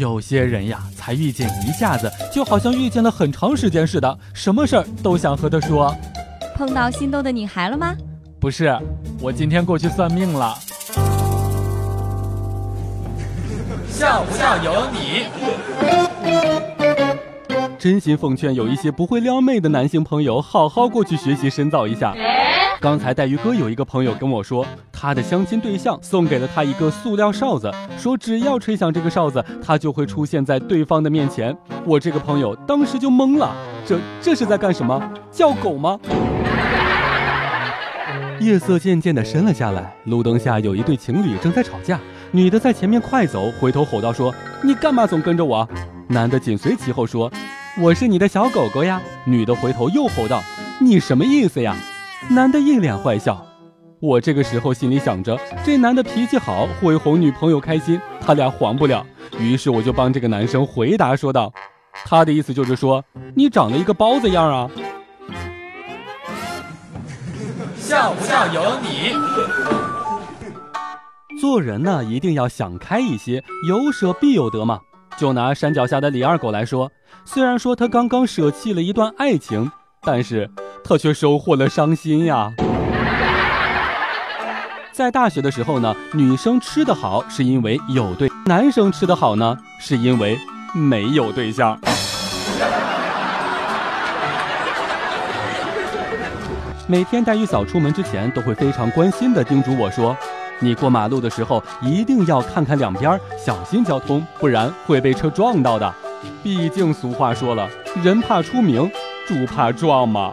有些人呀，才遇见一下子，就好像遇见了很长时间似的，什么事儿都想和他说。碰到心动的女孩了吗？不是，我今天过去算命了。像不像有你？真心奉劝有一些不会撩妹的男性朋友，好好过去学习深造一下。刚才带鱼哥有一个朋友跟我说，他的相亲对象送给了他一个塑料哨子，说只要吹响这个哨子，他就会出现在对方的面前。我这个朋友当时就懵了，这这是在干什么？叫狗吗？夜色渐渐的深了下来，路灯下有一对情侣正在吵架，女的在前面快走，回头吼道：“说你干嘛总跟着我？”男的紧随其后说：“我是你的小狗狗呀。”女的回头又吼道：“你什么意思呀？”男的一脸坏笑，我这个时候心里想着，这男的脾气好，会哄女朋友开心，他俩黄不了。于是我就帮这个男生回答说道：“他的意思就是说，你长了一个包子样啊。”笑不笑由你？做人呢，一定要想开一些，有舍必有得嘛。就拿山脚下的李二狗来说，虽然说他刚刚舍弃了一段爱情，但是。他却收获了伤心呀！在大学的时候呢，女生吃得好是因为有对，男生吃得好呢是因为没有对象。每天带玉嫂出门之前，都会非常关心的叮嘱我说：“你过马路的时候一定要看看两边，小心交通，不然会被车撞到的。毕竟俗话说了，人怕出名，猪怕壮嘛。”